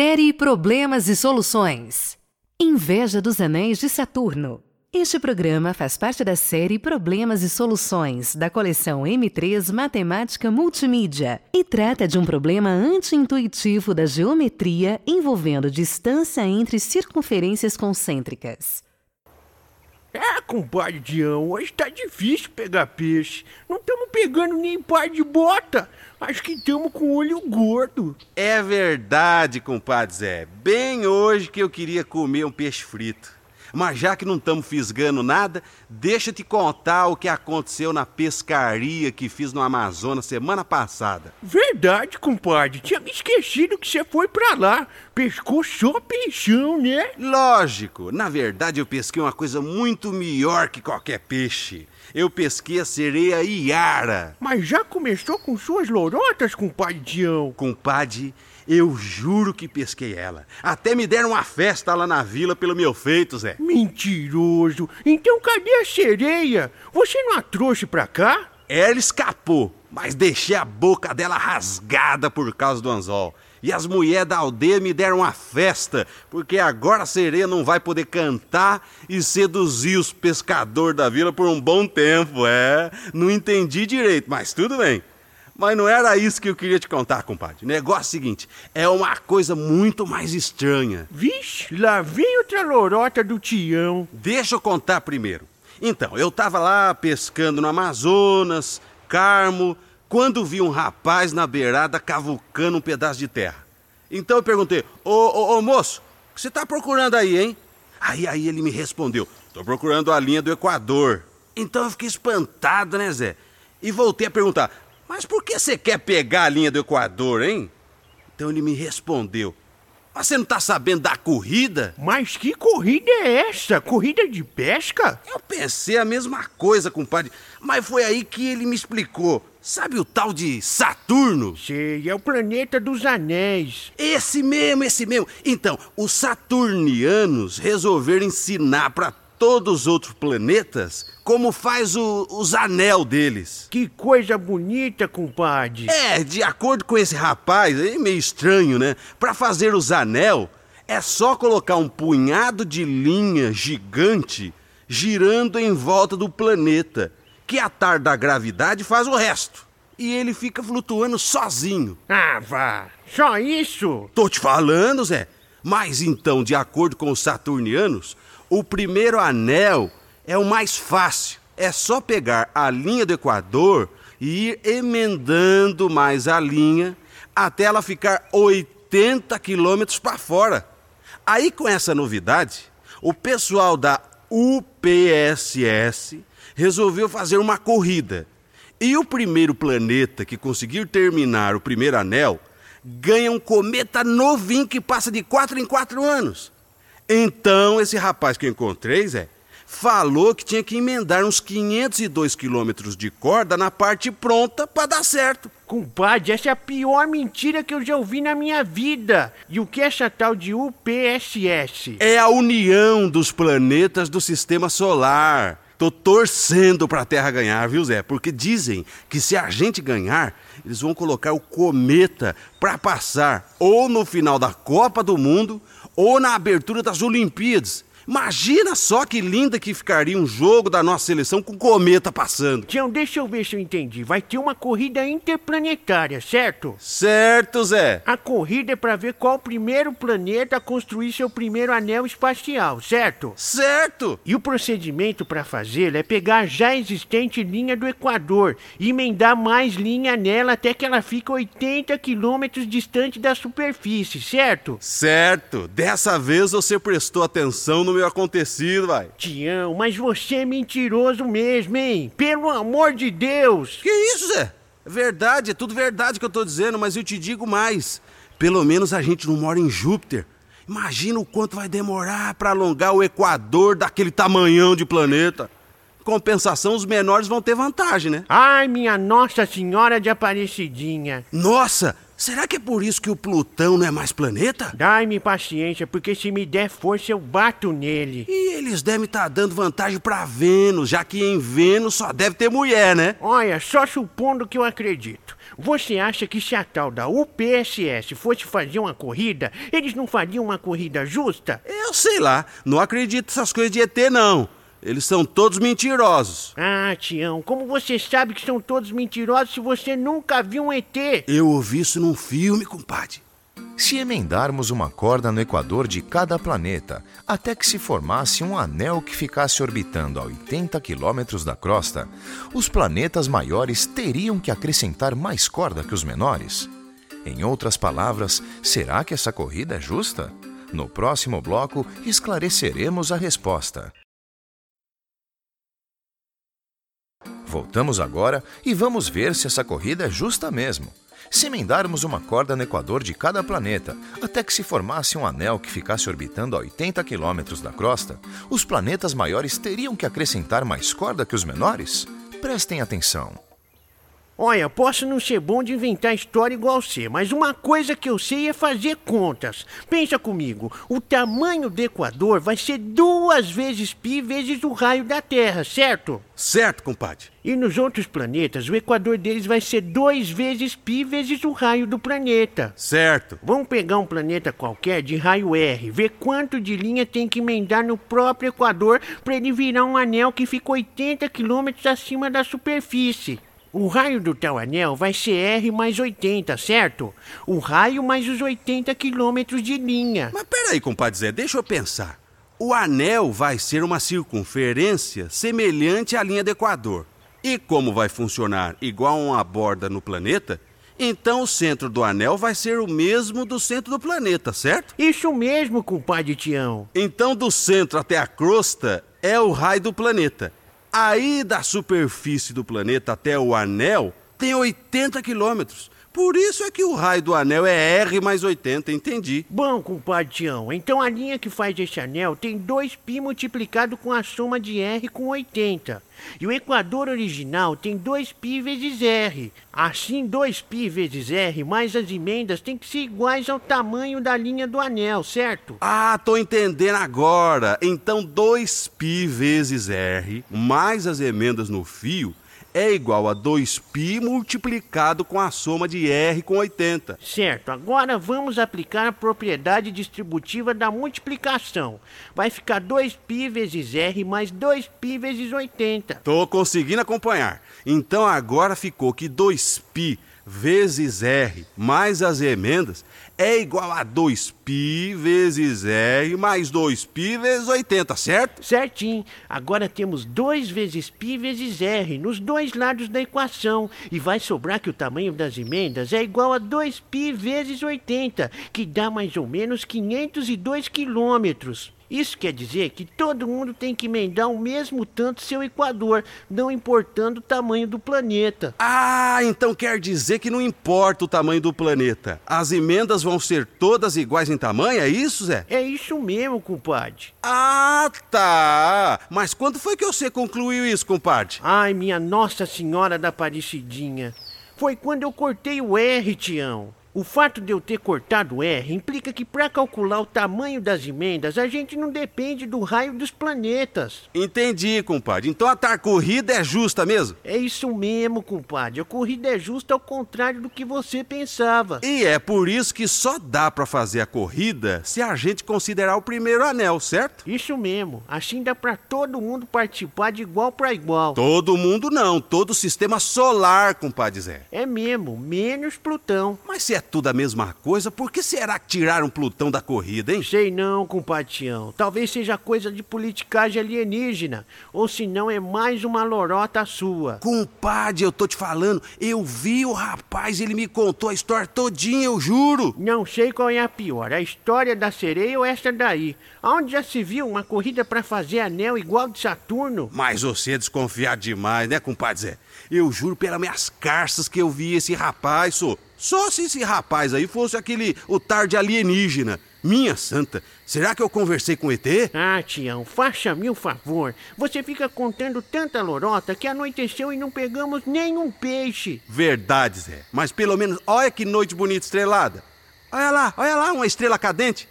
Série Problemas e Soluções. Inveja dos Anéis de Saturno. Este programa faz parte da série Problemas e Soluções da coleção M3 Matemática Multimídia e trata de um problema anti-intuitivo da geometria envolvendo distância entre circunferências concêntricas. É, compadre Dião, hoje tá difícil pegar peixe. Não estamos pegando nem par de bota. Acho que estamos com olho gordo. É verdade, compadre Zé. Bem hoje que eu queria comer um peixe frito. Mas já que não estamos fisgando nada, deixa eu te contar o que aconteceu na pescaria que fiz no Amazonas semana passada. Verdade, compadre. Tinha me esquecido que você foi pra lá. Pescou só peixão, né? Lógico. Na verdade, eu pesquei uma coisa muito melhor que qualquer peixe. Eu pesquei a sereia Iara. Mas já começou com suas lorotas, compadre Dião. Compadre, eu juro que pesquei ela. Até me deram uma festa lá na vila pelo meu feito, Zé. Mentiroso. Então cadê a sereia? Você não a trouxe pra cá? Ela escapou, mas deixei a boca dela rasgada por causa do anzol. E as mulheres da aldeia me deram uma festa, porque agora a sereia não vai poder cantar e seduzir os pescadores da vila por um bom tempo. É, não entendi direito, mas tudo bem. Mas não era isso que eu queria te contar, compadre. O negócio é o seguinte: é uma coisa muito mais estranha. Vixe, lá vem outra lorota do Tião. Deixa eu contar primeiro. Então, eu tava lá pescando no Amazonas, Carmo, quando vi um rapaz na beirada cavucando um pedaço de terra. Então eu perguntei: Ô, ô, ô moço, o que você tá procurando aí, hein? Aí, aí ele me respondeu: Tô procurando a linha do Equador. Então eu fiquei espantado, né, Zé? E voltei a perguntar: mas por que você quer pegar a linha do Equador, hein? Então ele me respondeu: Mas você não tá sabendo da corrida? Mas que corrida é essa? Corrida de pesca? Eu pensei a mesma coisa, compadre. Mas foi aí que ele me explicou. Sabe o tal de Saturno? Sei, é o planeta dos anéis. Esse mesmo, esse mesmo. Então, os saturnianos resolveram ensinar para todos os outros planetas como faz o, os anel deles. Que coisa bonita, compadre. É, de acordo com esse rapaz, é meio estranho, né? Para fazer os anel, é só colocar um punhado de linha gigante girando em volta do planeta, que a tar da gravidade faz o resto. E ele fica flutuando sozinho. Ah, vá. Só isso? Tô te falando, Zé. Mas então, de acordo com os saturnianos, o primeiro anel é o mais fácil. É só pegar a linha do Equador e ir emendando mais a linha até ela ficar 80 quilômetros para fora. Aí, com essa novidade, o pessoal da UPSS resolveu fazer uma corrida. E o primeiro planeta que conseguir terminar o primeiro anel ganha um cometa novinho que passa de 4 em 4 anos. Então, esse rapaz que eu encontrei, Zé, falou que tinha que emendar uns 502 quilômetros de corda na parte pronta para dar certo. Compadre, essa é a pior mentira que eu já ouvi na minha vida. E o que é essa tal de UPSS? É a união dos planetas do sistema solar. Tô torcendo pra Terra ganhar, viu, Zé? Porque dizem que se a gente ganhar, eles vão colocar o cometa pra passar ou no final da Copa do Mundo ou na abertura das Olimpíadas. Imagina só que linda que ficaria um jogo da nossa seleção com o cometa passando. Tião, deixa eu ver se eu entendi. Vai ter uma corrida interplanetária, certo? Certo, Zé. A corrida é para ver qual o primeiro planeta a construir seu primeiro anel espacial, certo? Certo. E o procedimento para fazê-lo é pegar a já existente linha do Equador e emendar mais linha nela até que ela fique 80 quilômetros distante da superfície, certo? Certo. Dessa vez você prestou atenção no meu acontecido, vai. Tião, mas você é mentiroso mesmo, hein? Pelo amor de Deus! Que isso, Zé? É verdade, é tudo verdade que eu tô dizendo, mas eu te digo mais. Pelo menos a gente não mora em Júpiter. Imagina o quanto vai demorar para alongar o equador daquele tamanhão de planeta. Compensação, os menores vão ter vantagem, né? Ai, minha Nossa Senhora de Aparecidinha! Nossa, Será que é por isso que o Plutão não é mais planeta? Dai-me paciência, porque se me der força eu bato nele. E eles devem estar tá dando vantagem para Vênus, já que em Vênus só deve ter mulher, né? Olha, só supondo que eu acredito. Você acha que se a tal da UPSS fosse fazer uma corrida, eles não fariam uma corrida justa? Eu sei lá, não acredito nessas coisas de ET, não. Eles são todos mentirosos. Ah, Tião, como você sabe que são todos mentirosos se você nunca viu um ET? Eu ouvi isso num filme, compadre. Se emendarmos uma corda no equador de cada planeta até que se formasse um anel que ficasse orbitando a 80 quilômetros da crosta, os planetas maiores teriam que acrescentar mais corda que os menores? Em outras palavras, será que essa corrida é justa? No próximo bloco, esclareceremos a resposta. Voltamos agora e vamos ver se essa corrida é justa mesmo. Se emendarmos uma corda no equador de cada planeta, até que se formasse um anel que ficasse orbitando a 80 quilômetros da crosta, os planetas maiores teriam que acrescentar mais corda que os menores? Prestem atenção. Olha, posso não ser bom de inventar história igual você, mas uma coisa que eu sei é fazer contas. Pensa comigo, o tamanho do Equador vai ser duas vezes pi vezes o raio da Terra, certo? Certo, compadre. E nos outros planetas, o equador deles vai ser dois vezes pi vezes o raio do planeta. Certo. Vamos pegar um planeta qualquer de raio R, ver quanto de linha tem que emendar no próprio equador para ele virar um anel que fica 80 quilômetros acima da superfície. O raio do tal anel vai ser R mais 80, certo? O raio mais os 80 quilômetros de linha. Mas peraí, compadre Zé, deixa eu pensar. O anel vai ser uma circunferência semelhante à linha do Equador. E como vai funcionar igual uma borda no planeta, então o centro do anel vai ser o mesmo do centro do planeta, certo? Isso mesmo, compadre Tião. Então do centro até a crosta é o raio do planeta. Aí da superfície do planeta até o anel tem 80 quilômetros. Por isso é que o raio do anel é R mais 80, entendi. Bom, compadre Tião, então a linha que faz esse anel tem 2π multiplicado com a soma de R com 80. E o equador original tem 2π vezes R. Assim, 2π vezes R mais as emendas tem que ser iguais ao tamanho da linha do anel, certo? Ah, tô entendendo agora. Então 2π vezes R mais as emendas no fio é igual a 2π multiplicado com a soma de R com 80. Certo, agora vamos aplicar a propriedade distributiva da multiplicação. Vai ficar 2π vezes R mais 2π vezes 80. Tô conseguindo acompanhar. Então agora ficou que 2π vezes R mais as emendas é igual a 2π vezes R mais 2π vezes 80, certo? Certinho. Agora temos 2 vezes π vezes R nos dois lados da equação. E vai sobrar que o tamanho das emendas é igual a 2π vezes 80, que dá mais ou menos 502 quilômetros. Isso quer dizer que todo mundo tem que emendar o mesmo tanto seu equador, não importando o tamanho do planeta. Ah, então quer dizer que não importa o tamanho do planeta. As emendas vão ser todas iguais em tamanho, é isso, Zé? É isso mesmo, compadre. Ah, tá. Mas quando foi que você concluiu isso, compadre? Ai, minha Nossa Senhora da Aparecidinha. Foi quando eu cortei o R, Tião. O fato de eu ter cortado o R implica que para calcular o tamanho das emendas a gente não depende do raio dos planetas. Entendi, compadre. Então a tar corrida é justa mesmo? É isso mesmo, compadre. A corrida é justa ao contrário do que você pensava. E é por isso que só dá para fazer a corrida se a gente considerar o primeiro anel, certo? Isso mesmo. Assim dá para todo mundo participar de igual para igual. Todo mundo não, todo o sistema solar, compadre Zé. É mesmo, menos Plutão. Mas se é tudo a mesma coisa, por que será que tiraram Plutão da corrida, hein? Sei não, compatião. Talvez seja coisa de politicagem alienígena. Ou se não, é mais uma lorota sua. Compadre, eu tô te falando, eu vi o rapaz, ele me contou a história todinha, eu juro. Não sei qual é a pior, a história da sereia ou essa daí. Aonde já se viu uma corrida para fazer anel igual de Saturno? Mas você é desconfiado demais, né, compadre Zé? Eu juro pelas minhas carças que eu vi esse rapaz, só. Só se esse rapaz aí fosse aquele o tarde alienígena. Minha santa, será que eu conversei com o ET? Ah, Tião, faça-me um favor. Você fica contando tanta lorota que anoiteceu e não pegamos nenhum peixe. Verdade, Zé. Mas pelo menos, olha que noite bonita estrelada. Olha lá, olha lá, uma estrela cadente.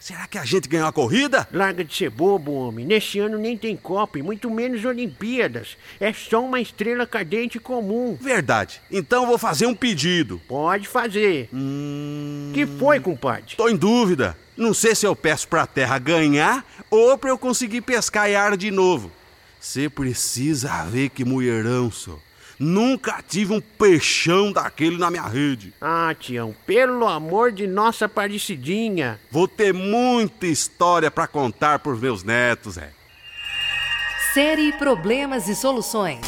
Será que a gente ganhou a corrida? Larga de ser bobo, homem. Neste ano nem tem Copa e muito menos Olimpíadas. É só uma estrela cadente comum. Verdade. Então vou fazer um pedido. Pode fazer. Hum. Que foi, compadre? Tô em dúvida. Não sei se eu peço pra terra ganhar ou pra eu conseguir pescar Yara de novo. Você precisa ver que mulherão, só. Nunca tive um peixão daquele na minha rede. Ah, Tião, pelo amor de nossa Aparecidinha. Vou ter muita história pra contar pros meus netos, é. Série Problemas e Soluções.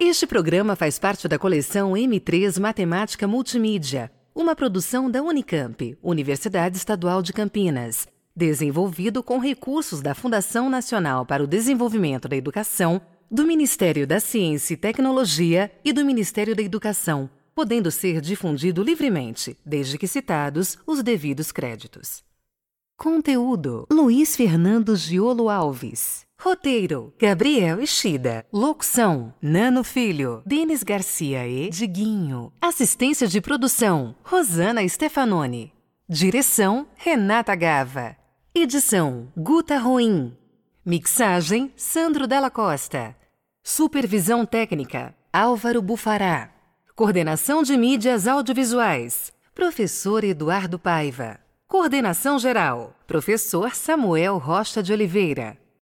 Este programa faz parte da coleção M3 Matemática Multimídia, uma produção da Unicamp, Universidade Estadual de Campinas desenvolvido com recursos da Fundação Nacional para o Desenvolvimento da Educação, do Ministério da Ciência e Tecnologia e do Ministério da Educação, podendo ser difundido livremente, desde que citados os devidos créditos. Conteúdo: Luiz Fernando Giolo Alves. Roteiro: Gabriel Ishida. Locução: Nano Filho, Denis Garcia e Diguinho. Assistência de produção: Rosana Stefanoni. Direção: Renata Gava. Edição: Guta Ruim. Mixagem: Sandro Della Costa. Supervisão técnica: Álvaro Bufará. Coordenação de mídias audiovisuais: Professor Eduardo Paiva. Coordenação geral: Professor Samuel Rocha de Oliveira.